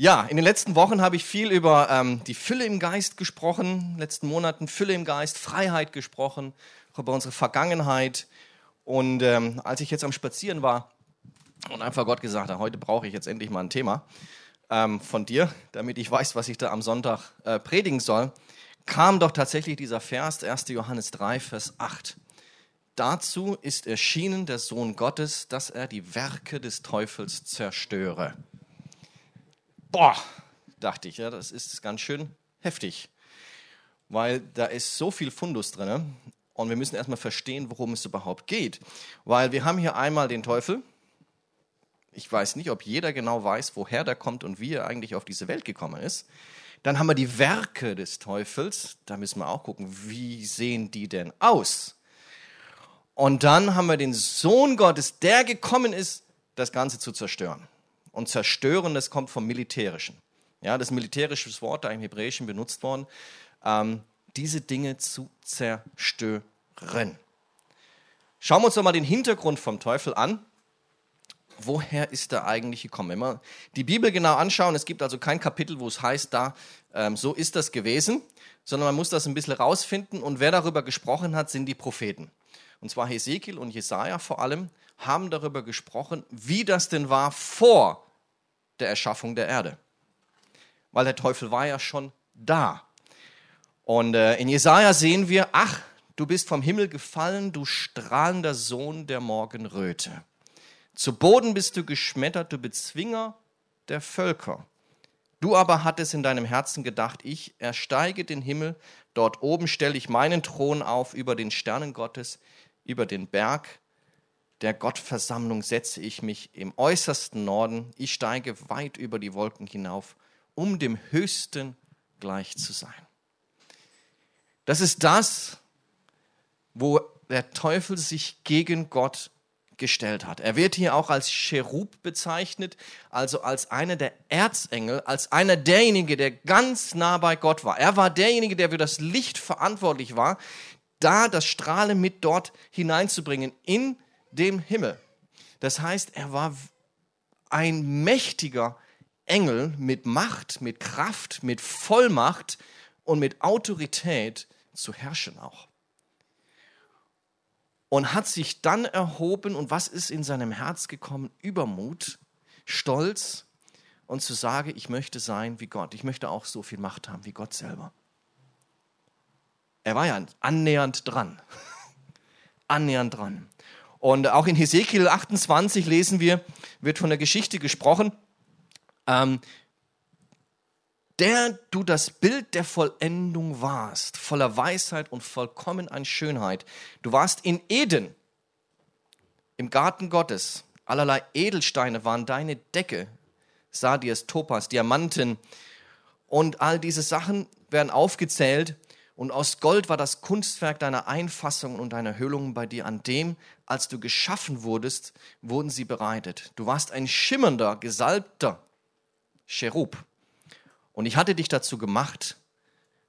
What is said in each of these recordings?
Ja, in den letzten Wochen habe ich viel über ähm, die Fülle im Geist gesprochen, in den letzten Monaten Fülle im Geist, Freiheit gesprochen, auch über unsere Vergangenheit. Und ähm, als ich jetzt am Spazieren war und einfach Gott gesagt habe, heute brauche ich jetzt endlich mal ein Thema ähm, von dir, damit ich weiß, was ich da am Sonntag äh, predigen soll, kam doch tatsächlich dieser Vers, 1. Johannes 3, Vers 8. Dazu ist erschienen der Sohn Gottes, dass er die Werke des Teufels zerstöre. Boah, dachte ich, ja, das ist ganz schön heftig, weil da ist so viel Fundus drin und wir müssen erstmal verstehen, worum es überhaupt geht. Weil wir haben hier einmal den Teufel. Ich weiß nicht, ob jeder genau weiß, woher der kommt und wie er eigentlich auf diese Welt gekommen ist. Dann haben wir die Werke des Teufels. Da müssen wir auch gucken, wie sehen die denn aus? Und dann haben wir den Sohn Gottes, der gekommen ist, das Ganze zu zerstören. Und zerstören, das kommt vom Militärischen. Ja, das militärische Wort da im Hebräischen benutzt worden, ähm, diese Dinge zu zerstören. Schauen wir uns doch mal den Hintergrund vom Teufel an. Woher ist er eigentlich gekommen? Wenn wir die Bibel genau anschauen, es gibt also kein Kapitel, wo es heißt, da, ähm, so ist das gewesen, sondern man muss das ein bisschen rausfinden. Und wer darüber gesprochen hat, sind die Propheten. Und zwar Hesekiel und Jesaja vor allem haben darüber gesprochen, wie das denn war vor der Erschaffung der Erde. Weil der Teufel war ja schon da. Und äh, in Jesaja sehen wir, ach, du bist vom Himmel gefallen, du strahlender Sohn der Morgenröte. Zu Boden bist du geschmettert, du Bezwinger der Völker. Du aber hattest in deinem Herzen gedacht, ich ersteige den Himmel, dort oben stelle ich meinen Thron auf über den Sternen Gottes, über den Berg der Gottversammlung setze ich mich im äußersten Norden. Ich steige weit über die Wolken hinauf, um dem Höchsten gleich zu sein. Das ist das, wo der Teufel sich gegen Gott gestellt hat. Er wird hier auch als Cherub bezeichnet, also als einer der Erzengel, als einer derjenige, der ganz nah bei Gott war. Er war derjenige, der für das Licht verantwortlich war, da das Strahlen mit dort hineinzubringen in dem Himmel. Das heißt, er war ein mächtiger Engel mit Macht, mit Kraft, mit Vollmacht und mit Autorität zu herrschen auch. Und hat sich dann erhoben und was ist in seinem Herz gekommen? Übermut, Stolz und zu sagen, ich möchte sein wie Gott. Ich möchte auch so viel Macht haben wie Gott selber. Er war ja annähernd dran. annähernd dran. Und auch in Hesekiel 28 lesen wir, wird von der Geschichte gesprochen, ähm, der du das Bild der Vollendung warst, voller Weisheit und vollkommen an Schönheit. Du warst in Eden, im Garten Gottes. Allerlei Edelsteine waren deine Decke, Sadias, Topas, Diamanten und all diese Sachen werden aufgezählt. Und aus Gold war das Kunstwerk deiner Einfassungen und deiner Höhlungen bei dir. An dem, als du geschaffen wurdest, wurden sie bereitet. Du warst ein schimmernder, gesalbter Cherub. Und ich hatte dich dazu gemacht.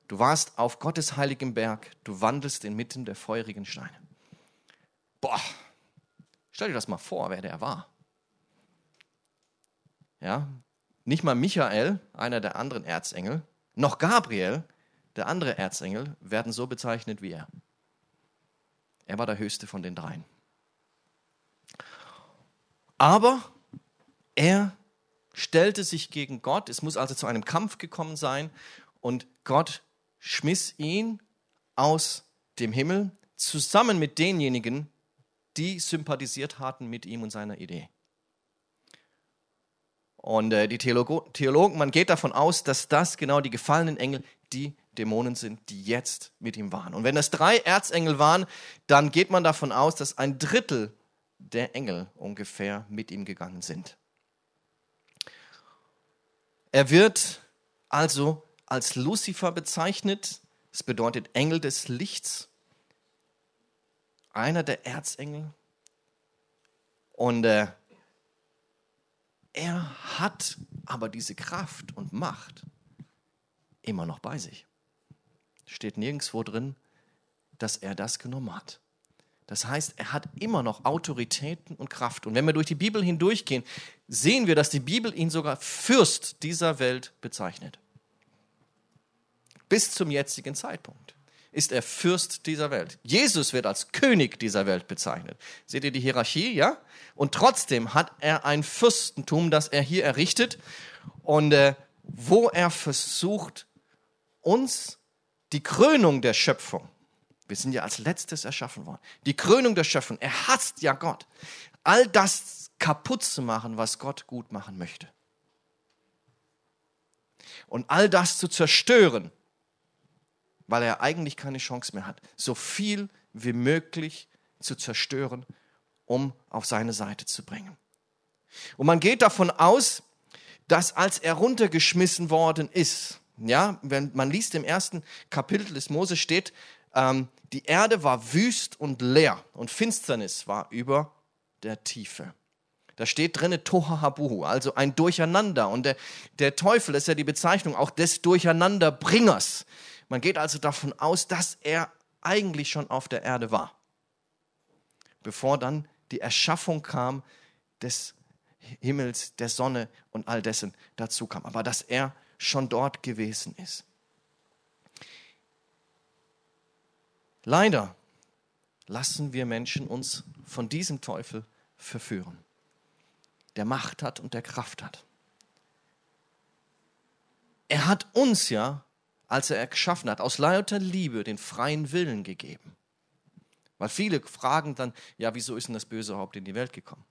Du warst auf Gottes heiligem Berg. Du wandelst inmitten der feurigen Steine. Boah, stell dir das mal vor, wer der war. Ja, nicht mal Michael, einer der anderen Erzengel, noch Gabriel, der andere Erzengel werden so bezeichnet wie er. Er war der höchste von den dreien. Aber er stellte sich gegen Gott. Es muss also zu einem Kampf gekommen sein. Und Gott schmiss ihn aus dem Himmel zusammen mit denjenigen, die sympathisiert hatten mit ihm und seiner Idee. Und äh, die Theologo Theologen, man geht davon aus, dass das genau die gefallenen Engel, die Dämonen sind, die jetzt mit ihm waren. Und wenn es drei Erzengel waren, dann geht man davon aus, dass ein Drittel der Engel ungefähr mit ihm gegangen sind. Er wird also als Luzifer bezeichnet. Das bedeutet Engel des Lichts. Einer der Erzengel. Und äh, er hat aber diese Kraft und Macht immer noch bei sich steht nirgendwo drin, dass er das genommen hat. Das heißt, er hat immer noch Autoritäten und Kraft. Und wenn wir durch die Bibel hindurchgehen, sehen wir, dass die Bibel ihn sogar Fürst dieser Welt bezeichnet. Bis zum jetzigen Zeitpunkt ist er Fürst dieser Welt. Jesus wird als König dieser Welt bezeichnet. Seht ihr die Hierarchie, ja? Und trotzdem hat er ein Fürstentum, das er hier errichtet und äh, wo er versucht, uns die Krönung der Schöpfung wir sind ja als letztes erschaffen worden. Die Krönung der Schöpfung. Er hasst ja Gott. All das kaputt zu machen, was Gott gut machen möchte. Und all das zu zerstören, weil er eigentlich keine Chance mehr hat. So viel wie möglich zu zerstören, um auf seine Seite zu bringen. Und man geht davon aus, dass als er runtergeschmissen worden ist, ja, wenn man liest im ersten Kapitel des Mose steht, ähm, die Erde war wüst und leer und Finsternis war über der Tiefe. Da steht drinne Tohahabuhu, also ein Durcheinander. Und der, der Teufel ist ja die Bezeichnung auch des Durcheinanderbringers. Man geht also davon aus, dass er eigentlich schon auf der Erde war, bevor dann die Erschaffung kam des Himmels, der Sonne und all dessen dazu kam. Aber dass er schon dort gewesen ist. Leider lassen wir Menschen uns von diesem Teufel verführen, der Macht hat und der Kraft hat. Er hat uns ja, als er geschaffen hat, aus lauter Liebe den freien Willen gegeben. Weil viele fragen dann, ja, wieso ist denn das Böse überhaupt in die Welt gekommen?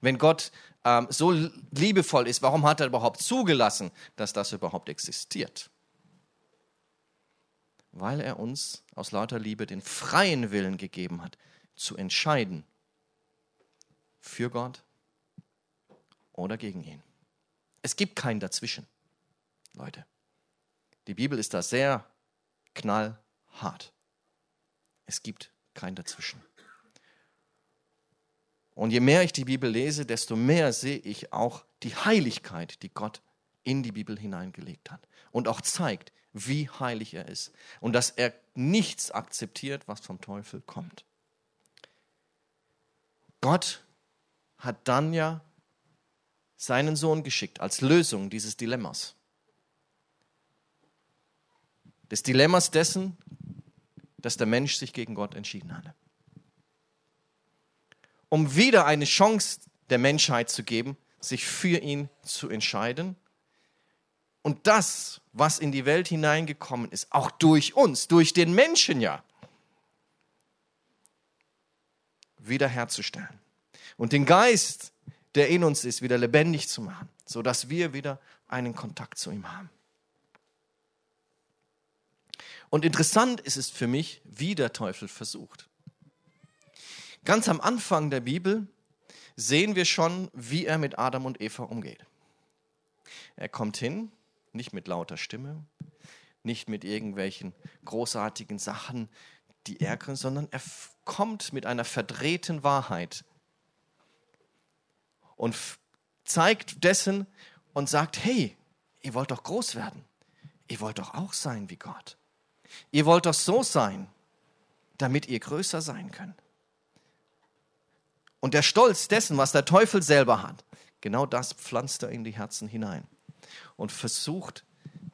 Wenn Gott ähm, so liebevoll ist, warum hat er überhaupt zugelassen, dass das überhaupt existiert? Weil er uns aus lauter Liebe den freien Willen gegeben hat, zu entscheiden für Gott oder gegen ihn. Es gibt kein Dazwischen, Leute. Die Bibel ist da sehr knallhart. Es gibt kein Dazwischen. Und je mehr ich die Bibel lese, desto mehr sehe ich auch die Heiligkeit, die Gott in die Bibel hineingelegt hat und auch zeigt, wie heilig er ist und dass er nichts akzeptiert, was vom Teufel kommt. Gott hat dann ja seinen Sohn geschickt als Lösung dieses Dilemmas. Des Dilemmas dessen, dass der Mensch sich gegen Gott entschieden hatte. Um wieder eine Chance der Menschheit zu geben, sich für ihn zu entscheiden und das, was in die Welt hineingekommen ist, auch durch uns, durch den Menschen ja, wiederherzustellen. Und den Geist, der in uns ist, wieder lebendig zu machen, sodass wir wieder einen Kontakt zu ihm haben. Und interessant ist es für mich, wie der Teufel versucht. Ganz am Anfang der Bibel sehen wir schon, wie er mit Adam und Eva umgeht. Er kommt hin nicht mit lauter Stimme, nicht mit irgendwelchen großartigen Sachen, die ärgern, sondern er kommt mit einer verdrehten Wahrheit und zeigt dessen und sagt, hey, ihr wollt doch groß werden. Ihr wollt doch auch sein wie Gott. Ihr wollt doch so sein, damit ihr größer sein könnt. Und der Stolz dessen, was der Teufel selber hat, genau das pflanzt er in die Herzen hinein und versucht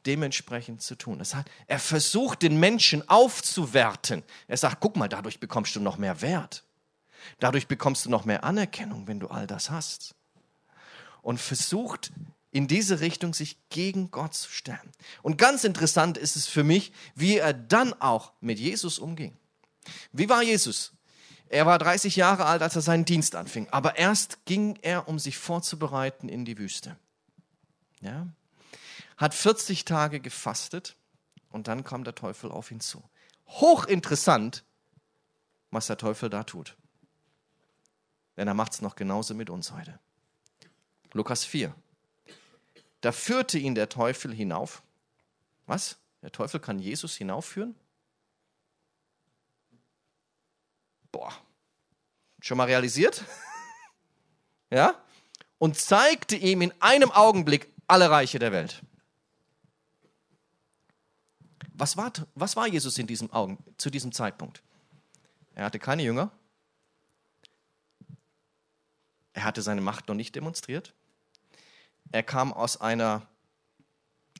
dementsprechend zu tun. Das heißt, er versucht den Menschen aufzuwerten. Er sagt, guck mal, dadurch bekommst du noch mehr Wert. Dadurch bekommst du noch mehr Anerkennung, wenn du all das hast. Und versucht in diese Richtung sich gegen Gott zu stellen. Und ganz interessant ist es für mich, wie er dann auch mit Jesus umging. Wie war Jesus? Er war 30 Jahre alt, als er seinen Dienst anfing. Aber erst ging er, um sich vorzubereiten in die Wüste. Ja? Hat 40 Tage gefastet und dann kam der Teufel auf ihn zu. Hochinteressant, was der Teufel da tut. Denn er macht es noch genauso mit uns heute. Lukas 4. Da führte ihn der Teufel hinauf. Was? Der Teufel kann Jesus hinaufführen? Boah. Schon mal realisiert? ja? Und zeigte ihm in einem Augenblick alle Reiche der Welt. Was war, was war Jesus in diesem Augen, zu diesem Zeitpunkt? Er hatte keine Jünger, Er hatte seine Macht noch nicht demonstriert. Er kam aus einer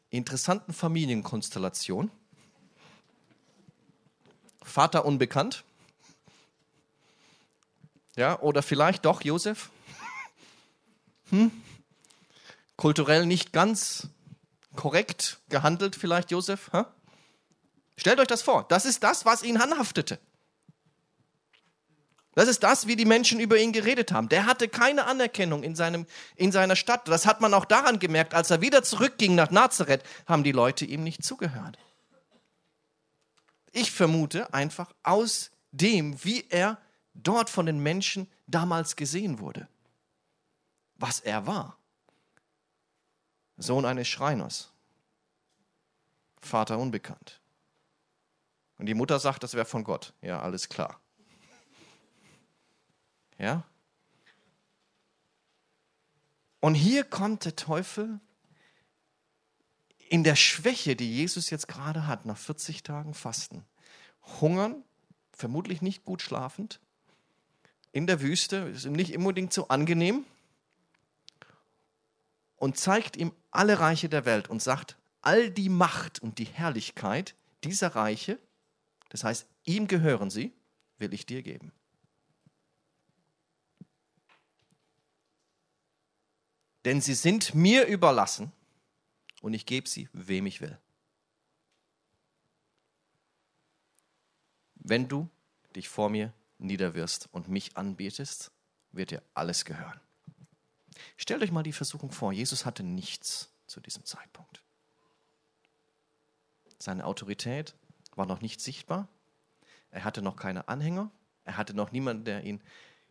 interessanten Familienkonstellation. Vater unbekannt. Ja, oder vielleicht doch Josef. Hm? Kulturell nicht ganz korrekt gehandelt, vielleicht Josef. Hm? Stellt euch das vor. Das ist das, was ihn anhaftete. Das ist das, wie die Menschen über ihn geredet haben. Der hatte keine Anerkennung in, seinem, in seiner Stadt. Das hat man auch daran gemerkt, als er wieder zurückging nach Nazareth, haben die Leute ihm nicht zugehört. Ich vermute einfach aus dem, wie er dort von den Menschen damals gesehen wurde. Was er war. Sohn eines Schreiners. Vater unbekannt. Und die Mutter sagt, das wäre von Gott. Ja, alles klar. Ja? Und hier kommt der Teufel in der Schwäche, die Jesus jetzt gerade hat, nach 40 Tagen Fasten. Hungern, vermutlich nicht gut schlafend, in der Wüste, ist ihm nicht unbedingt so angenehm und zeigt ihm alle Reiche der Welt und sagt, all die Macht und die Herrlichkeit dieser Reiche das heißt, ihm gehören sie, will ich dir geben. Denn sie sind mir überlassen und ich gebe sie, wem ich will. Wenn du dich vor mir niederwirst und mich anbetest, wird dir alles gehören. Stellt euch mal die Versuchung vor, Jesus hatte nichts zu diesem Zeitpunkt. Seine Autorität war noch nicht sichtbar. Er hatte noch keine Anhänger. Er hatte noch niemanden, der ihn,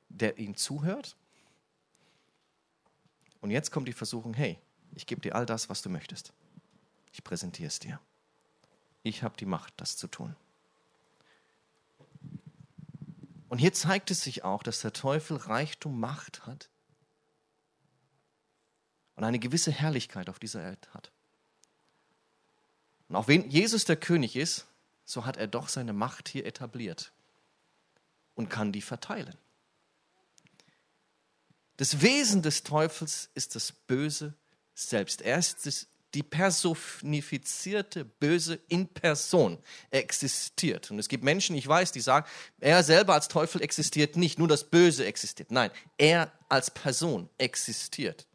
der ihm zuhört. Und jetzt kommt die Versuchung, hey, ich gebe dir all das, was du möchtest. Ich präsentiere es dir. Ich habe die Macht, das zu tun. Und hier zeigt es sich auch, dass der Teufel Reichtum, Macht hat und eine gewisse Herrlichkeit auf dieser Welt hat. Und auch wenn Jesus der König ist, so hat er doch seine Macht hier etabliert und kann die verteilen. Das Wesen des Teufels ist das Böse selbst. Er ist das, die personifizierte Böse in Person. Er existiert. Und es gibt Menschen, ich weiß, die sagen, er selber als Teufel existiert nicht, nur das Böse existiert. Nein, er als Person existiert.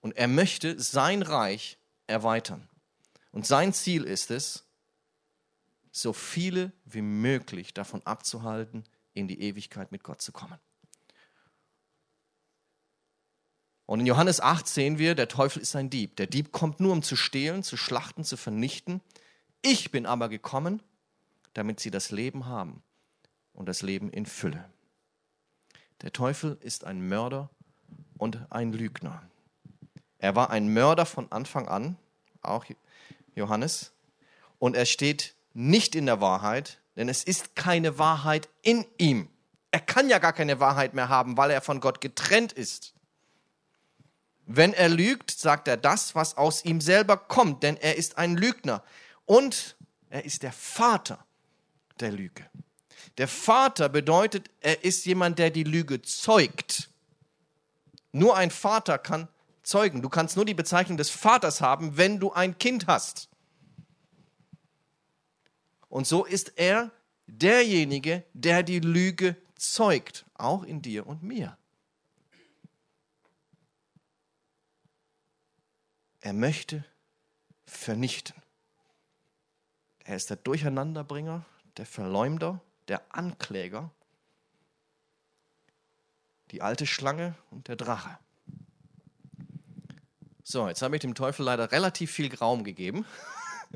Und er möchte sein Reich erweitern. Und sein Ziel ist es, so viele wie möglich davon abzuhalten, in die Ewigkeit mit Gott zu kommen. Und in Johannes 8 sehen wir, der Teufel ist ein Dieb. Der Dieb kommt nur, um zu stehlen, zu schlachten, zu vernichten. Ich bin aber gekommen, damit sie das Leben haben und das Leben in Fülle. Der Teufel ist ein Mörder und ein Lügner. Er war ein Mörder von Anfang an, auch Johannes, und er steht nicht in der Wahrheit, denn es ist keine Wahrheit in ihm. Er kann ja gar keine Wahrheit mehr haben, weil er von Gott getrennt ist. Wenn er lügt, sagt er das, was aus ihm selber kommt, denn er ist ein Lügner und er ist der Vater der Lüge. Der Vater bedeutet, er ist jemand, der die Lüge zeugt. Nur ein Vater kann zeugen. Du kannst nur die Bezeichnung des Vaters haben, wenn du ein Kind hast. Und so ist er derjenige, der die Lüge zeugt, auch in dir und mir. Er möchte vernichten. Er ist der Durcheinanderbringer, der Verleumder, der Ankläger, die alte Schlange und der Drache. So, jetzt habe ich dem Teufel leider relativ viel Raum gegeben.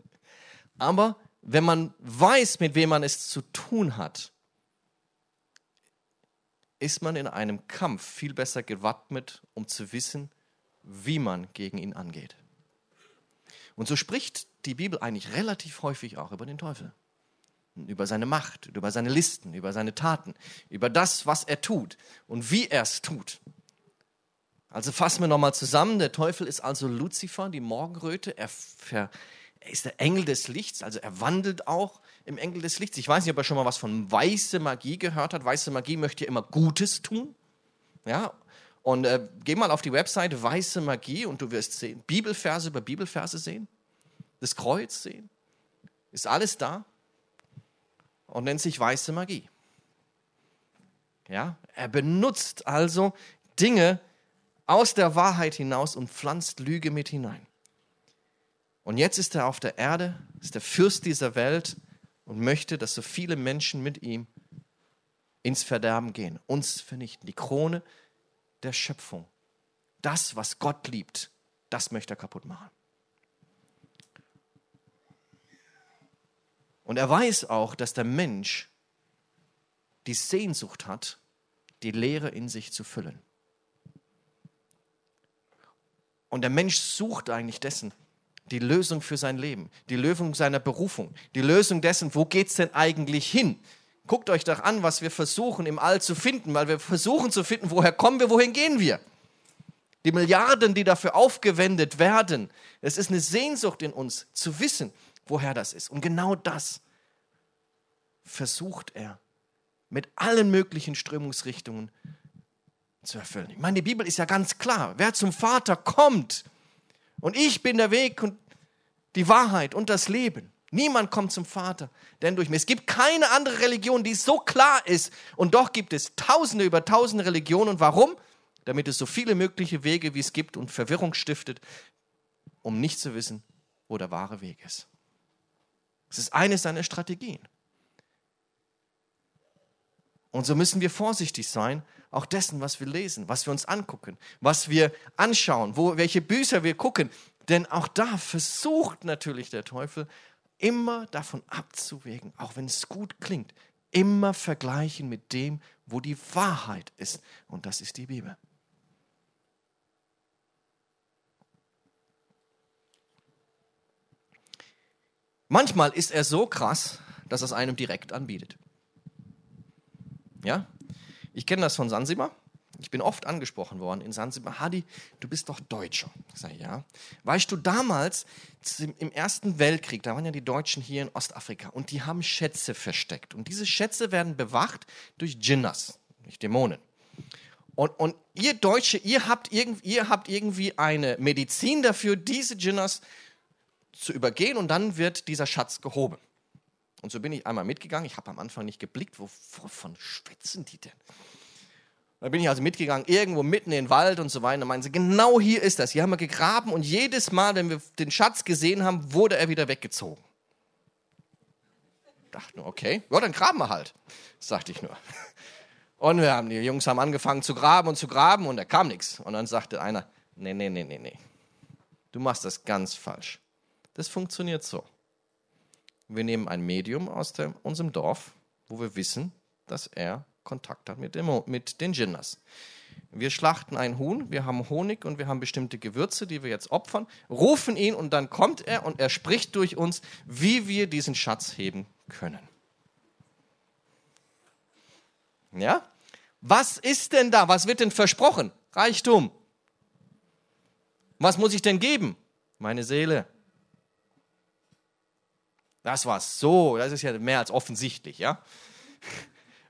Aber wenn man weiß, mit wem man es zu tun hat, ist man in einem Kampf viel besser gewappnet, um zu wissen, wie man gegen ihn angeht. Und so spricht die Bibel eigentlich relativ häufig auch über den Teufel. Über seine Macht, über seine Listen, über seine Taten, über das, was er tut und wie er es tut. Also fassen wir nochmal zusammen. Der Teufel ist also Luzifer, die Morgenröte. Er ver er ist der Engel des Lichts, also er wandelt auch im Engel des Lichts. Ich weiß nicht, ob er schon mal was von weiße Magie gehört hat. Weiße Magie möchte ja immer Gutes tun. Ja, Und äh, geh mal auf die Webseite Weiße Magie und du wirst sehen, Bibelverse über Bibelverse sehen, das Kreuz sehen. Ist alles da und nennt sich Weiße Magie. Ja, er benutzt also Dinge aus der Wahrheit hinaus und pflanzt Lüge mit hinein. Und jetzt ist er auf der Erde, ist der Fürst dieser Welt und möchte, dass so viele Menschen mit ihm ins Verderben gehen, uns vernichten. Die Krone der Schöpfung. Das, was Gott liebt, das möchte er kaputt machen. Und er weiß auch, dass der Mensch die Sehnsucht hat, die Leere in sich zu füllen. Und der Mensch sucht eigentlich dessen, die Lösung für sein Leben, die Lösung seiner Berufung, die Lösung dessen, wo geht es denn eigentlich hin? Guckt euch doch an, was wir versuchen im All zu finden, weil wir versuchen zu finden, woher kommen wir, wohin gehen wir. Die Milliarden, die dafür aufgewendet werden, es ist eine Sehnsucht in uns zu wissen, woher das ist. Und genau das versucht er mit allen möglichen Strömungsrichtungen zu erfüllen. Ich meine, die Bibel ist ja ganz klar. Wer zum Vater kommt und ich bin der Weg und die Wahrheit und das Leben. Niemand kommt zum Vater, denn durch mich. Es gibt keine andere Religion, die so klar ist. Und doch gibt es Tausende über Tausende Religionen. Und warum? Damit es so viele mögliche Wege wie es gibt und Verwirrung stiftet, um nicht zu wissen, wo der wahre Weg ist. Es ist eine seiner Strategien. Und so müssen wir vorsichtig sein, auch dessen, was wir lesen, was wir uns angucken, was wir anschauen, wo, welche Bücher wir gucken. Denn auch da versucht natürlich der Teufel immer davon abzuwägen, auch wenn es gut klingt, immer vergleichen mit dem, wo die Wahrheit ist. Und das ist die Bibel. Manchmal ist er so krass, dass es einem direkt anbietet. Ja? Ich kenne das von Sansibar. Ich bin oft angesprochen worden in Sansibar. Hadi, du bist doch Deutscher. Ich sage, ja. Weißt du, damals im Ersten Weltkrieg, da waren ja die Deutschen hier in Ostafrika und die haben Schätze versteckt. Und diese Schätze werden bewacht durch Djinnas, durch Dämonen. Und, und ihr Deutsche, ihr habt, irgend, ihr habt irgendwie eine Medizin dafür, diese Djinnas zu übergehen und dann wird dieser Schatz gehoben. Und so bin ich einmal mitgegangen. Ich habe am Anfang nicht geblickt, wovon schwitzen die denn? Da bin ich also mitgegangen, irgendwo mitten in den Wald und so weiter. Da meinen sie, genau hier ist das. Hier haben wir gegraben und jedes Mal, wenn wir den Schatz gesehen haben, wurde er wieder weggezogen. Ich dachte nur, okay, ja, dann graben wir halt, sagte ich nur. Und wir haben, die Jungs haben angefangen zu graben und zu graben und da kam nichts. Und dann sagte einer, nee, nee, nee, nee, nee. Du machst das ganz falsch. Das funktioniert so. Wir nehmen ein Medium aus der, unserem Dorf, wo wir wissen, dass er Kontakt hat mit, dem, mit den Djinnas. Wir schlachten ein Huhn, wir haben Honig und wir haben bestimmte Gewürze, die wir jetzt opfern, rufen ihn und dann kommt er und er spricht durch uns, wie wir diesen Schatz heben können. Ja? Was ist denn da? Was wird denn versprochen? Reichtum. Was muss ich denn geben? Meine Seele. Das war so, das ist ja mehr als offensichtlich, ja.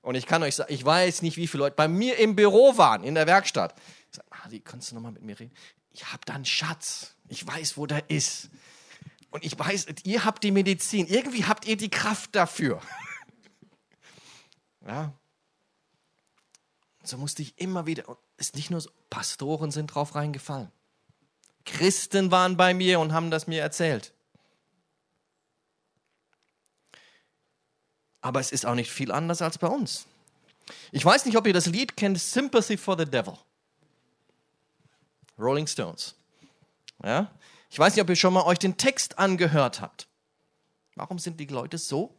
Und ich kann euch sagen, ich weiß nicht, wie viele Leute bei mir im Büro waren, in der Werkstatt. Ich sage, die kannst du nochmal mit mir reden? Ich habe da einen Schatz. Ich weiß, wo der ist. Und ich weiß, ihr habt die Medizin. Irgendwie habt ihr die Kraft dafür. ja. So musste ich immer wieder, ist nicht nur so, Pastoren sind drauf reingefallen. Christen waren bei mir und haben das mir erzählt. Aber es ist auch nicht viel anders als bei uns. Ich weiß nicht, ob ihr das Lied kennt, Sympathy for the Devil. Rolling Stones. Ja? Ich weiß nicht, ob ihr schon mal euch den Text angehört habt. Warum sind die Leute so?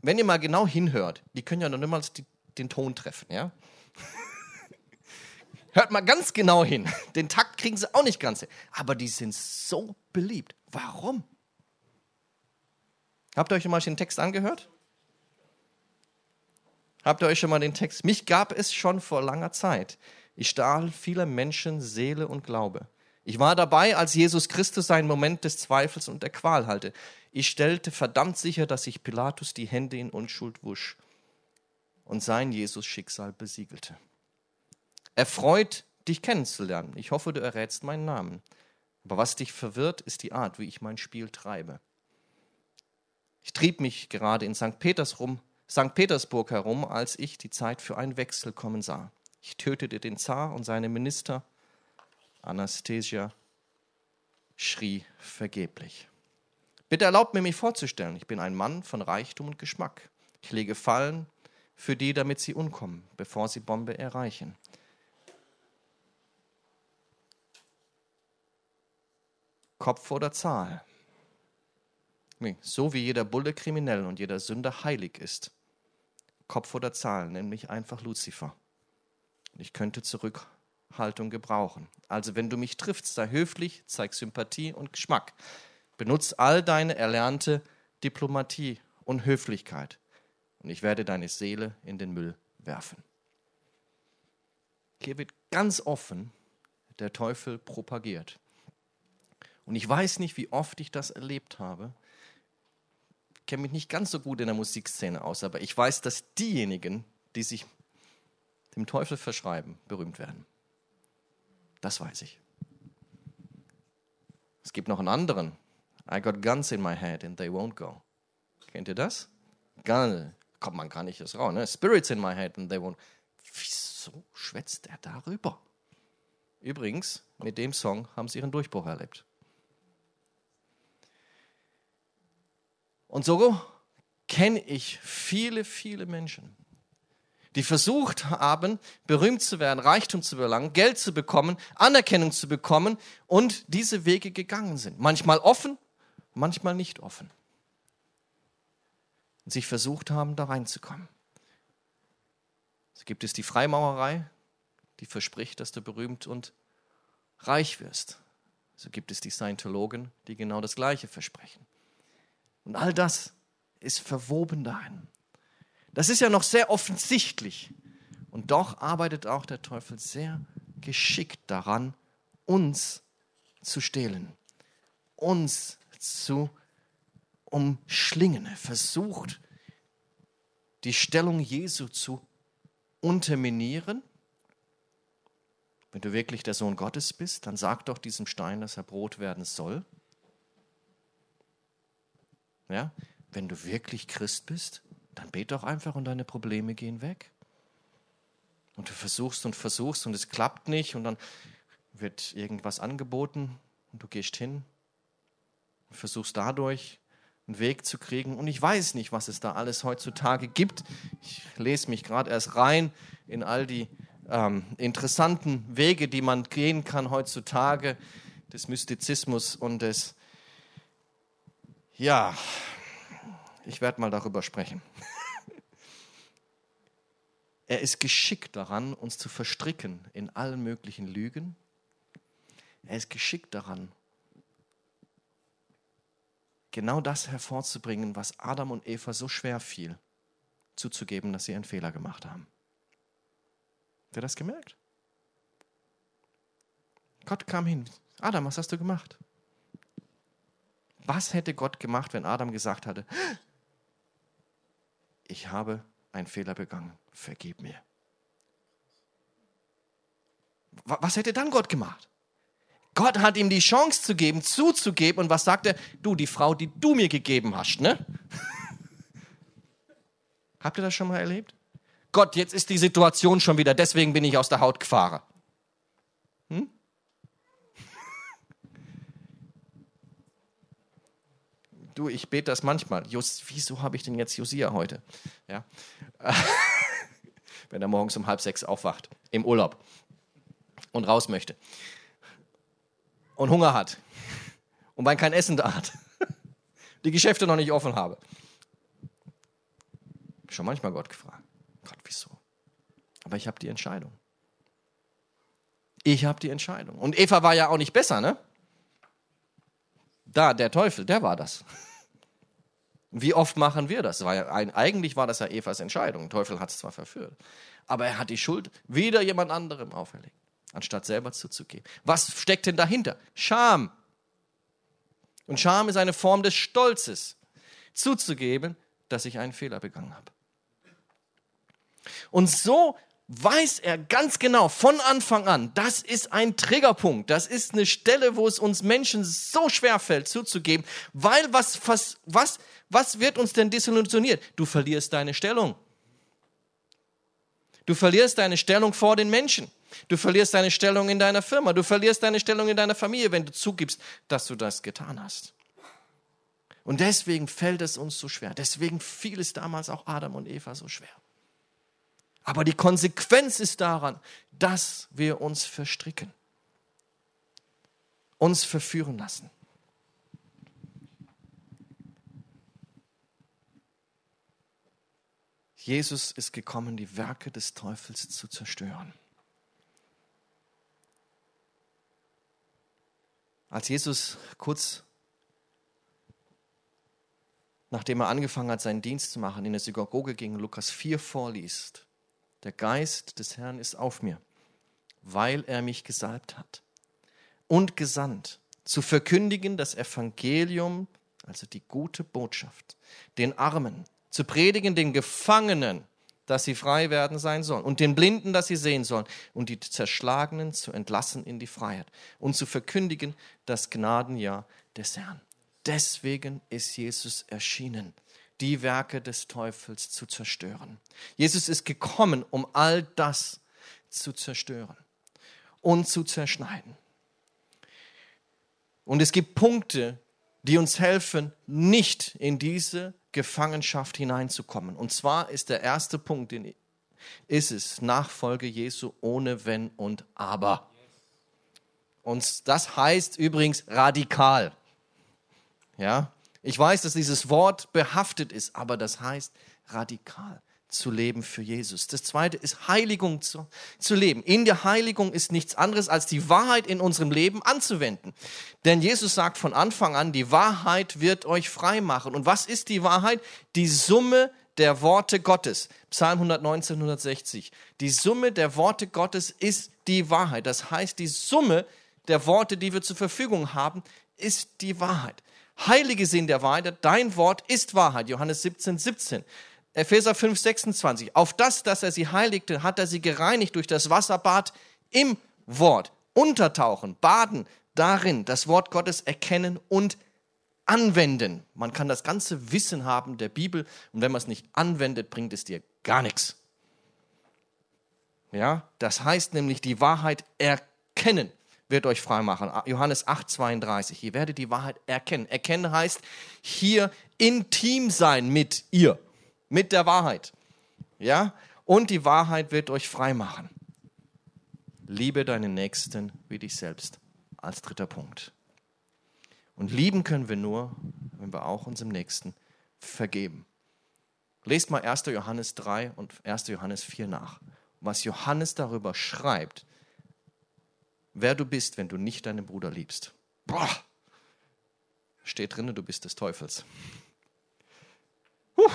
Wenn ihr mal genau hinhört, die können ja noch niemals die, den Ton treffen, ja? Hört mal ganz genau hin. Den Takt kriegen sie auch nicht ganz hin. Aber die sind so beliebt. Warum? Habt ihr euch mal den Text angehört? Habt ihr euch schon mal den Text? Mich gab es schon vor langer Zeit. Ich stahl vieler Menschen Seele und Glaube. Ich war dabei, als Jesus Christus seinen Moment des Zweifels und der Qual halte. Ich stellte verdammt sicher, dass sich Pilatus die Hände in Unschuld wusch und sein Jesus Schicksal besiegelte. erfreut, dich kennenzulernen. Ich hoffe, du errätst meinen Namen. Aber was dich verwirrt, ist die Art, wie ich mein Spiel treibe. Ich trieb mich gerade in St. Peters rum, St. Petersburg herum, als ich die Zeit für einen Wechsel kommen sah. Ich tötete den Zar und seine Minister. Anastasia schrie vergeblich. Bitte erlaubt mir, mich vorzustellen. Ich bin ein Mann von Reichtum und Geschmack. Ich lege Fallen für die, damit sie umkommen, bevor sie Bombe erreichen. Kopf oder Zahl. So wie jeder Bulle kriminell und jeder Sünder heilig ist. Kopf oder Zahl, nenn mich einfach Luzifer. Ich könnte Zurückhaltung gebrauchen. Also wenn du mich triffst, sei höflich, zeig Sympathie und Geschmack. Benutz all deine erlernte Diplomatie und Höflichkeit. Und ich werde deine Seele in den Müll werfen. Hier wird ganz offen der Teufel propagiert. Und ich weiß nicht, wie oft ich das erlebt habe. Ich kenne mich nicht ganz so gut in der Musikszene aus, aber ich weiß, dass diejenigen, die sich dem Teufel verschreiben, berühmt werden. Das weiß ich. Es gibt noch einen anderen. I got guns in my head and they won't go. Kennt ihr das? Gun. Kommt man gar nicht das raus. Ne? Spirits in my head and they won't. Wieso schwätzt er darüber? Übrigens, mit dem Song haben sie ihren Durchbruch erlebt. Und so kenne ich viele, viele Menschen, die versucht haben, berühmt zu werden, Reichtum zu belangen, Geld zu bekommen, Anerkennung zu bekommen und diese Wege gegangen sind. Manchmal offen, manchmal nicht offen. Und sich versucht haben, da reinzukommen. So gibt es die Freimaurerei, die verspricht, dass du berühmt und reich wirst. So gibt es die Scientologen, die genau das Gleiche versprechen. Und all das ist verwoben dahin. Das ist ja noch sehr offensichtlich. Und doch arbeitet auch der Teufel sehr geschickt daran, uns zu stehlen, uns zu umschlingen. Er versucht, die Stellung Jesu zu unterminieren. Wenn du wirklich der Sohn Gottes bist, dann sag doch diesem Stein, dass er Brot werden soll. Ja? Wenn du wirklich Christ bist, dann bet doch einfach und deine Probleme gehen weg. Und du versuchst und versuchst und es klappt nicht und dann wird irgendwas angeboten und du gehst hin und versuchst dadurch einen Weg zu kriegen. Und ich weiß nicht, was es da alles heutzutage gibt. Ich lese mich gerade erst rein in all die ähm, interessanten Wege, die man gehen kann heutzutage, des Mystizismus und des, ja, ich werde mal darüber sprechen. er ist geschickt daran, uns zu verstricken in allen möglichen Lügen. Er ist geschickt daran, genau das hervorzubringen, was Adam und Eva so schwer fiel, zuzugeben, dass sie einen Fehler gemacht haben. Habt ihr das gemerkt? Gott kam hin. Adam, was hast du gemacht? Was hätte Gott gemacht, wenn Adam gesagt hatte, ich habe einen Fehler begangen, vergib mir. Was hätte dann Gott gemacht? Gott hat ihm die Chance zu geben, zuzugeben. Und was sagt er? Du, die Frau, die du mir gegeben hast, ne? Habt ihr das schon mal erlebt? Gott, jetzt ist die Situation schon wieder, deswegen bin ich aus der Haut gefahren. Du, ich bete das manchmal. Just, wieso habe ich denn jetzt Josia heute? Ja. Wenn er morgens um halb sechs aufwacht, im Urlaub und raus möchte und Hunger hat und man kein Essen da hat, die Geschäfte noch nicht offen habe. Schon manchmal Gott gefragt. Gott, wieso? Aber ich habe die Entscheidung. Ich habe die Entscheidung. Und Eva war ja auch nicht besser, ne? Da, der Teufel, der war das. Wie oft machen wir das? Ein, eigentlich war das ja Evas Entscheidung. Der Teufel hat es zwar verführt, aber er hat die Schuld wieder jemand anderem auferlegt, anstatt selber zuzugeben. Was steckt denn dahinter? Scham. Und Scham ist eine Form des Stolzes, zuzugeben, dass ich einen Fehler begangen habe. Und so weiß er ganz genau von Anfang an, das ist ein Triggerpunkt, das ist eine Stelle, wo es uns Menschen so schwer fällt zuzugeben, weil was, was, was, was wird uns denn desillusioniert? Du verlierst deine Stellung. Du verlierst deine Stellung vor den Menschen. Du verlierst deine Stellung in deiner Firma. Du verlierst deine Stellung in deiner Familie, wenn du zugibst, dass du das getan hast. Und deswegen fällt es uns so schwer. Deswegen fiel es damals auch Adam und Eva so schwer. Aber die Konsequenz ist daran, dass wir uns verstricken, uns verführen lassen. Jesus ist gekommen, die Werke des Teufels zu zerstören. Als Jesus kurz nachdem er angefangen hat, seinen Dienst zu machen, in der Synagoge ging, Lukas 4 vorliest, der Geist des Herrn ist auf mir, weil er mich gesalbt hat und gesandt, zu verkündigen das Evangelium, also die gute Botschaft, den Armen, zu predigen den Gefangenen, dass sie frei werden sein sollen, und den Blinden, dass sie sehen sollen, und die Zerschlagenen zu entlassen in die Freiheit, und zu verkündigen das Gnadenjahr des Herrn. Deswegen ist Jesus erschienen, die Werke des Teufels zu zerstören. Jesus ist gekommen, um all das zu zerstören und zu zerschneiden. Und es gibt Punkte, die uns helfen, nicht in diese Gefangenschaft hineinzukommen. Und zwar ist der erste Punkt, den ist es Nachfolge Jesu ohne Wenn und Aber. Und das heißt übrigens radikal. Ja, ich weiß, dass dieses Wort behaftet ist, aber das heißt radikal zu leben für Jesus. Das zweite ist Heiligung zu, zu leben. In der Heiligung ist nichts anderes als die Wahrheit in unserem Leben anzuwenden. Denn Jesus sagt von Anfang an, die Wahrheit wird euch frei machen. Und was ist die Wahrheit? Die Summe der Worte Gottes. Psalm 119, 160. Die Summe der Worte Gottes ist die Wahrheit. Das heißt, die Summe der Worte, die wir zur Verfügung haben, ist die Wahrheit. Heilige sind der Wahrheit, dein Wort ist Wahrheit. Johannes 17, 17. Epheser 5, 26. Auf das, dass er sie heiligte, hat er sie gereinigt durch das Wasserbad im Wort. Untertauchen, baden darin, das Wort Gottes erkennen und anwenden. Man kann das ganze Wissen haben der Bibel und wenn man es nicht anwendet, bringt es dir gar nichts. Ja, das heißt nämlich die Wahrheit erkennen wird euch frei machen. Johannes 8, 32. Ihr werdet die Wahrheit erkennen. Erkennen heißt hier intim sein mit ihr mit der Wahrheit. Ja? Und die Wahrheit wird euch frei machen. Liebe deinen Nächsten wie dich selbst als dritter Punkt. Und lieben können wir nur, wenn wir auch unserem Nächsten vergeben. Lest mal 1. Johannes 3 und 1. Johannes 4 nach. Was Johannes darüber schreibt, wer du bist, wenn du nicht deinen Bruder liebst. Boah, steht drin, du bist des Teufels. Puh.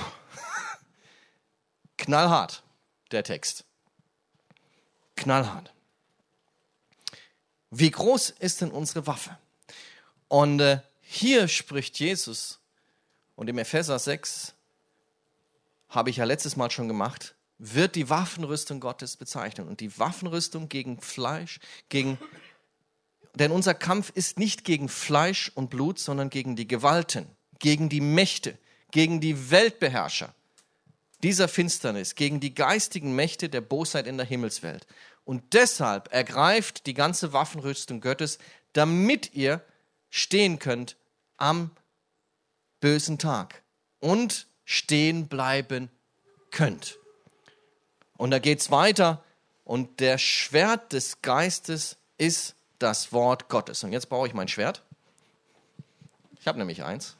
Knallhart, der Text. Knallhart. Wie groß ist denn unsere Waffe? Und äh, hier spricht Jesus, und im Epheser 6 habe ich ja letztes Mal schon gemacht, wird die Waffenrüstung Gottes bezeichnet. Und die Waffenrüstung gegen Fleisch, gegen, denn unser Kampf ist nicht gegen Fleisch und Blut, sondern gegen die Gewalten, gegen die Mächte, gegen die Weltbeherrscher, dieser Finsternis, gegen die geistigen Mächte der Bosheit in der Himmelswelt. Und deshalb ergreift die ganze Waffenrüstung Gottes, damit ihr stehen könnt am bösen Tag und stehen bleiben könnt. Und da geht es weiter. Und der Schwert des Geistes ist das Wort Gottes. Und jetzt brauche ich mein Schwert. Ich habe nämlich eins.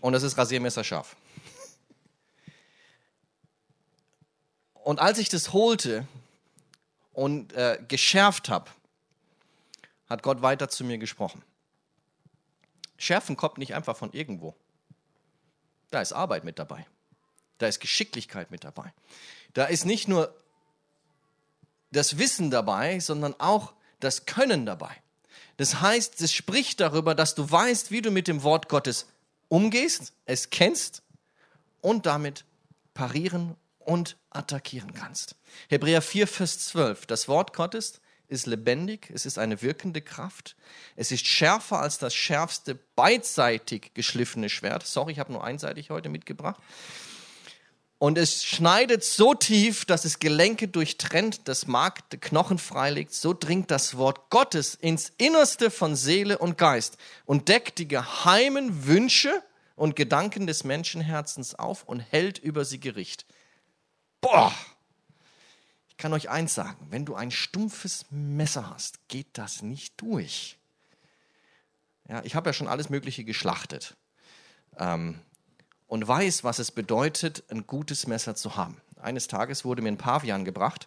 und es ist rasiermesserscharf. Und als ich das holte und äh, geschärft habe, hat Gott weiter zu mir gesprochen. Schärfen kommt nicht einfach von irgendwo. Da ist Arbeit mit dabei. Da ist Geschicklichkeit mit dabei. Da ist nicht nur das Wissen dabei, sondern auch das Können dabei. Das heißt, es spricht darüber, dass du weißt, wie du mit dem Wort Gottes umgehst, es kennst und damit parieren und attackieren kannst. Hebräer 4, Vers 12. Das Wort Gottes ist lebendig, es ist eine wirkende Kraft, es ist schärfer als das schärfste beidseitig geschliffene Schwert. Sorry, ich habe nur einseitig heute mitgebracht. Und es schneidet so tief, dass es Gelenke durchtrennt, das Mark, der Knochen freilegt. So dringt das Wort Gottes ins Innerste von Seele und Geist und deckt die geheimen Wünsche und Gedanken des Menschenherzens auf und hält über sie Gericht. Boah! Ich kann euch eins sagen, wenn du ein stumpfes Messer hast, geht das nicht durch. Ja, ich habe ja schon alles Mögliche geschlachtet. Ähm, und weiß, was es bedeutet, ein gutes Messer zu haben. Eines Tages wurde mir ein Pavian gebracht.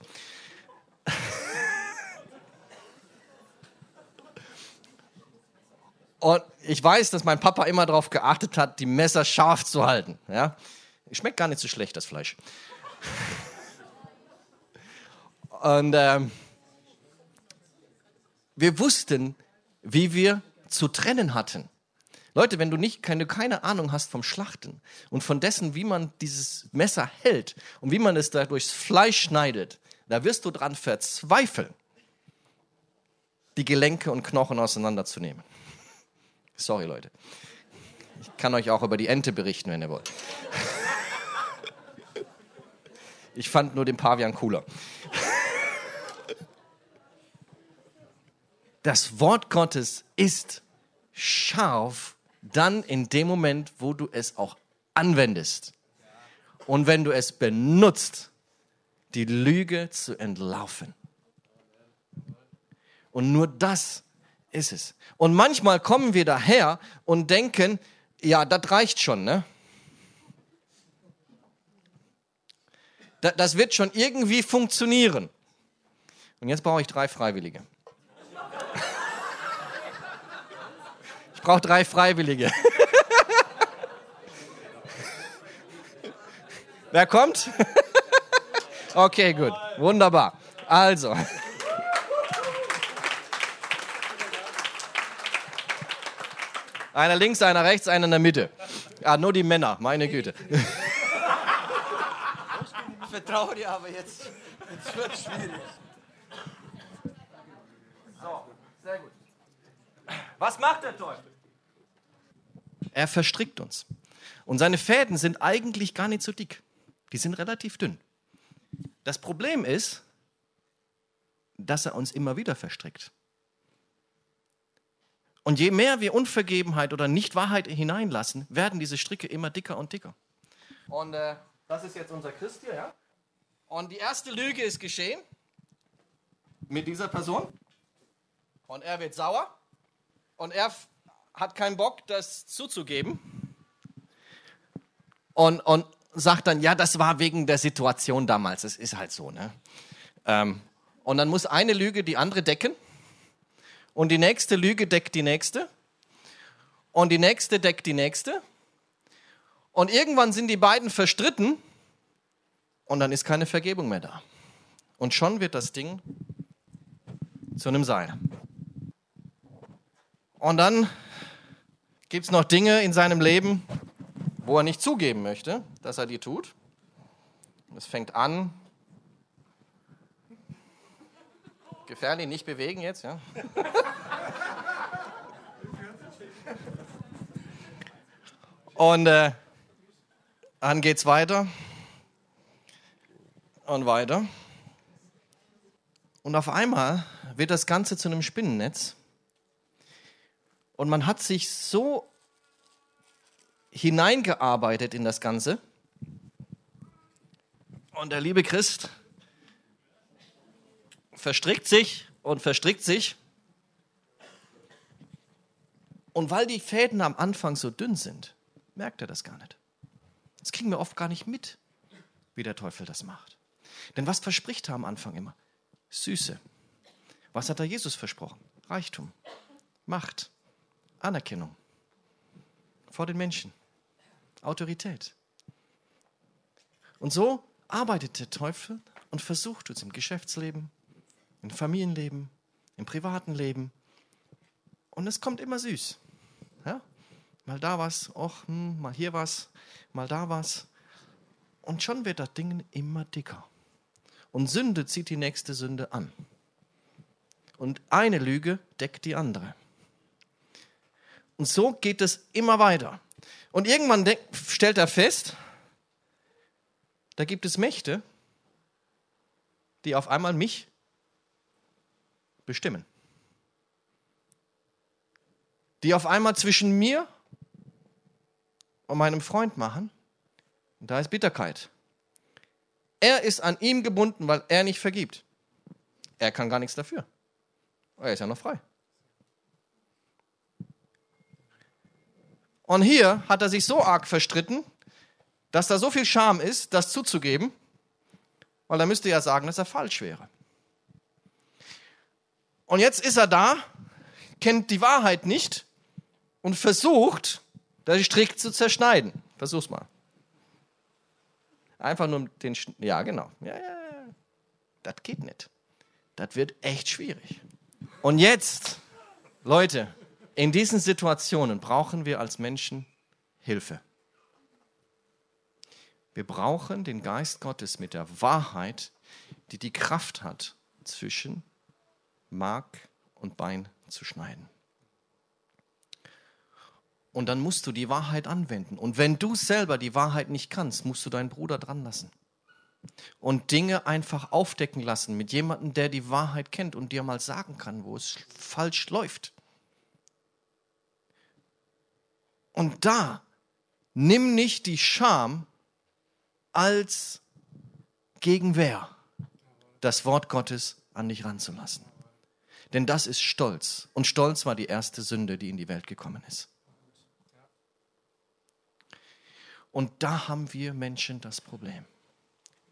Und ich weiß, dass mein Papa immer darauf geachtet hat, die Messer scharf zu halten. Ja? Schmeckt gar nicht so schlecht, das Fleisch. Und ähm, wir wussten, wie wir zu trennen hatten. Leute, wenn du nicht keine, keine Ahnung hast vom Schlachten und von dessen, wie man dieses Messer hält und wie man es da durchs Fleisch schneidet, da wirst du dran verzweifeln, die Gelenke und Knochen auseinanderzunehmen. Sorry, Leute. Ich kann euch auch über die Ente berichten, wenn ihr wollt. Ich fand nur den Pavian cooler. Das Wort Gottes ist scharf dann in dem Moment, wo du es auch anwendest. Und wenn du es benutzt, die Lüge zu entlaufen. Und nur das ist es. Und manchmal kommen wir daher und denken, ja, das reicht schon, ne? Das wird schon irgendwie funktionieren. Und jetzt brauche ich drei Freiwillige. Brauche drei Freiwillige. Wer kommt? okay, gut. Wunderbar. Also. Einer links, einer rechts, einer in der Mitte. Ah, nur die Männer, meine Güte. Ich vertraue dir aber jetzt. Jetzt wird schwierig. So, sehr gut. Was macht der Teufel? Er verstrickt uns. Und seine Fäden sind eigentlich gar nicht so dick. Die sind relativ dünn. Das Problem ist, dass er uns immer wieder verstrickt. Und je mehr wir Unvergebenheit oder Nichtwahrheit hineinlassen, werden diese Stricke immer dicker und dicker. Und äh, das ist jetzt unser Christ hier, ja? Und die erste Lüge ist geschehen mit dieser Person. Und er wird sauer. Und er hat keinen Bock, das zuzugeben und, und sagt dann, ja, das war wegen der Situation damals. Es ist halt so. Ne? Ähm, und dann muss eine Lüge die andere decken und die nächste Lüge deckt die nächste und die nächste deckt die nächste und irgendwann sind die beiden verstritten und dann ist keine Vergebung mehr da. Und schon wird das Ding zu einem Seil. Und dann Gibt es noch Dinge in seinem Leben, wo er nicht zugeben möchte, dass er die tut? Es fängt an. Gefährlich, nicht bewegen jetzt, ja? Und äh, dann geht's weiter und weiter. Und auf einmal wird das Ganze zu einem Spinnennetz und man hat sich so hineingearbeitet in das Ganze. Und der liebe Christ verstrickt sich und verstrickt sich. Und weil die Fäden am Anfang so dünn sind, merkt er das gar nicht. Das kriegen wir oft gar nicht mit, wie der Teufel das macht. Denn was verspricht er am Anfang immer? Süße. Was hat da Jesus versprochen? Reichtum, Macht, Anerkennung vor den Menschen, Autorität. Und so arbeitet der Teufel und versucht uns im Geschäftsleben, im Familienleben, im privaten Leben Und es kommt immer süß. Ja? Mal da was, och, hm, mal hier was, mal da was. Und schon wird das Ding immer dicker. Und Sünde zieht die nächste Sünde an. Und eine Lüge deckt die andere. Und so geht es immer weiter. Und irgendwann stellt er fest, da gibt es Mächte, die auf einmal mich bestimmen. Die auf einmal zwischen mir und meinem Freund machen. Und da ist Bitterkeit. Er ist an ihm gebunden, weil er nicht vergibt. Er kann gar nichts dafür. Er ist ja noch frei. Und hier hat er sich so arg verstritten, dass da so viel Scham ist, das zuzugeben, weil er müsste ja sagen, dass er falsch wäre. Und jetzt ist er da, kennt die Wahrheit nicht und versucht, den Strick zu zerschneiden. Versuch's mal. Einfach nur den, Sch ja genau. Ja, ja, ja. Das geht nicht. Das wird echt schwierig. Und jetzt, Leute, in diesen Situationen brauchen wir als Menschen Hilfe. Wir brauchen den Geist Gottes mit der Wahrheit, die die Kraft hat, zwischen Mark und Bein zu schneiden. Und dann musst du die Wahrheit anwenden. Und wenn du selber die Wahrheit nicht kannst, musst du deinen Bruder dran lassen. Und Dinge einfach aufdecken lassen mit jemandem, der die Wahrheit kennt und dir mal sagen kann, wo es falsch läuft. Und da nimm nicht die Scham als Gegenwehr, das Wort Gottes an dich ranzulassen. Denn das ist Stolz. Und Stolz war die erste Sünde, die in die Welt gekommen ist. Und da haben wir Menschen das Problem.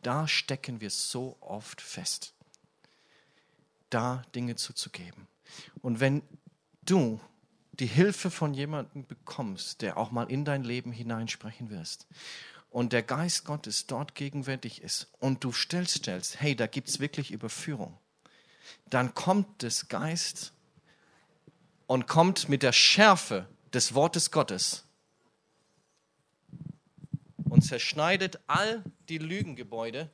Da stecken wir so oft fest, da Dinge zuzugeben. Und wenn du die Hilfe von jemandem bekommst, der auch mal in dein Leben hineinsprechen wirst, und der Geist Gottes dort gegenwärtig ist und du stellst, stellst, hey, da gibt es wirklich Überführung, dann kommt das Geist und kommt mit der Schärfe des Wortes Gottes und zerschneidet all die Lügengebäude,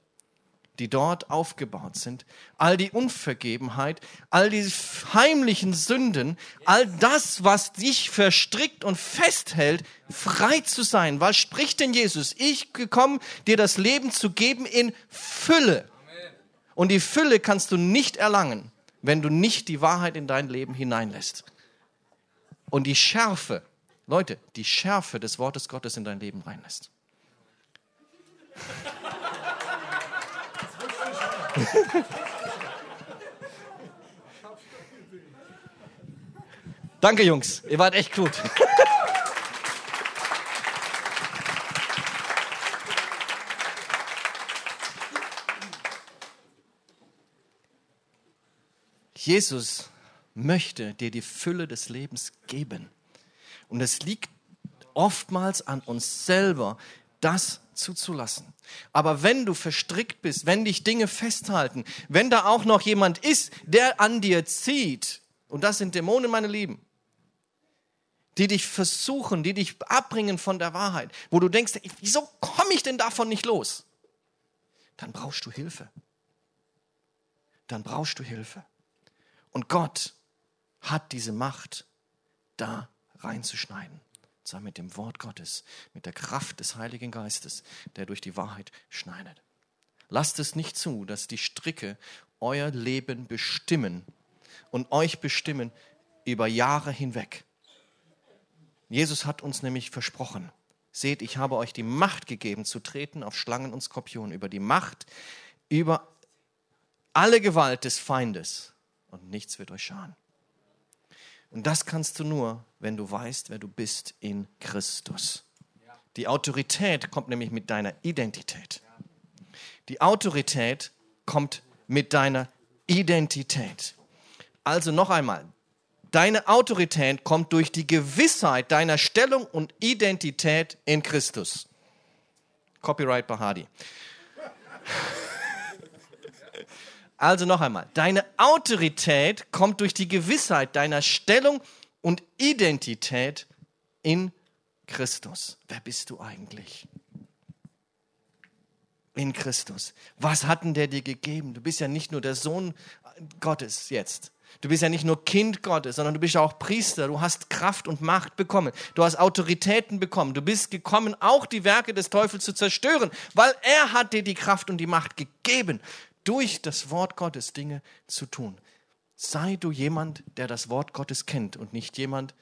die dort aufgebaut sind, all die Unvergebenheit, all die heimlichen Sünden, all das, was dich verstrickt und festhält, frei zu sein. Was spricht denn Jesus? Ich gekommen, dir das Leben zu geben in Fülle. Und die Fülle kannst du nicht erlangen, wenn du nicht die Wahrheit in dein Leben hineinlässt. Und die Schärfe, Leute, die Schärfe des Wortes Gottes in dein Leben reinlässt. Danke, Jungs. Ihr wart echt gut. Jesus möchte dir die Fülle des Lebens geben. Und es liegt oftmals an uns selber, das zuzulassen. Aber wenn du verstrickt bist, wenn dich Dinge festhalten, wenn da auch noch jemand ist, der an dir zieht, und das sind Dämonen, meine Lieben, die dich versuchen, die dich abbringen von der Wahrheit, wo du denkst, wieso komme ich denn davon nicht los? Dann brauchst du Hilfe. Dann brauchst du Hilfe. Und Gott hat diese Macht, da reinzuschneiden sei mit dem Wort Gottes, mit der Kraft des Heiligen Geistes, der durch die Wahrheit schneidet. Lasst es nicht zu, dass die Stricke euer Leben bestimmen und euch bestimmen über Jahre hinweg. Jesus hat uns nämlich versprochen, seht, ich habe euch die Macht gegeben, zu treten auf Schlangen und Skorpionen, über die Macht, über alle Gewalt des Feindes und nichts wird euch schaden. Und das kannst du nur, wenn du weißt, wer du bist in Christus. Die Autorität kommt nämlich mit deiner Identität. Die Autorität kommt mit deiner Identität. Also noch einmal, deine Autorität kommt durch die Gewissheit deiner Stellung und Identität in Christus. Copyright Bahadi. Also noch einmal, deine Autorität kommt durch die Gewissheit deiner Stellung und Identität in Christus. Wer bist du eigentlich? In Christus. Was hat denn der dir gegeben? Du bist ja nicht nur der Sohn Gottes jetzt. Du bist ja nicht nur Kind Gottes, sondern du bist auch Priester. Du hast Kraft und Macht bekommen. Du hast Autoritäten bekommen. Du bist gekommen, auch die Werke des Teufels zu zerstören, weil er hat dir die Kraft und die Macht gegeben, durch das Wort Gottes Dinge zu tun. Sei du jemand, der das Wort Gottes kennt und nicht jemand,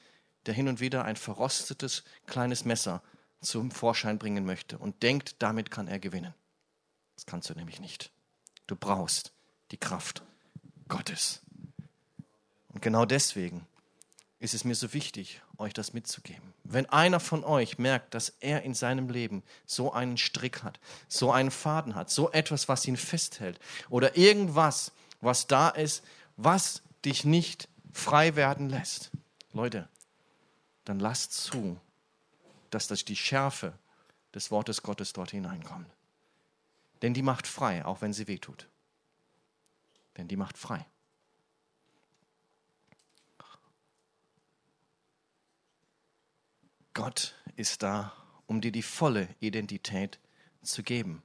der hin und wieder ein verrostetes kleines Messer zum Vorschein bringen möchte und denkt, damit kann er gewinnen. Das kannst du nämlich nicht. Du brauchst die Kraft Gottes. Und genau deswegen ist es mir so wichtig, euch das mitzugeben. Wenn einer von euch merkt, dass er in seinem Leben so einen Strick hat, so einen Faden hat, so etwas, was ihn festhält oder irgendwas, was da ist, was dich nicht frei werden lässt, Leute, dann lasst zu, dass das die Schärfe des Wortes Gottes dort hineinkommt. Denn die macht frei, auch wenn sie wehtut. Denn die macht frei. Gott ist da, um dir die volle Identität zu geben.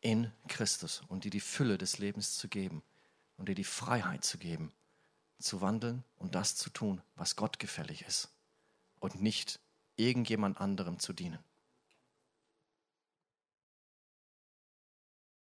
In Christus und dir die Fülle des Lebens zu geben und dir die Freiheit zu geben, zu wandeln und das zu tun, was Gott gefällig ist und nicht irgendjemand anderem zu dienen.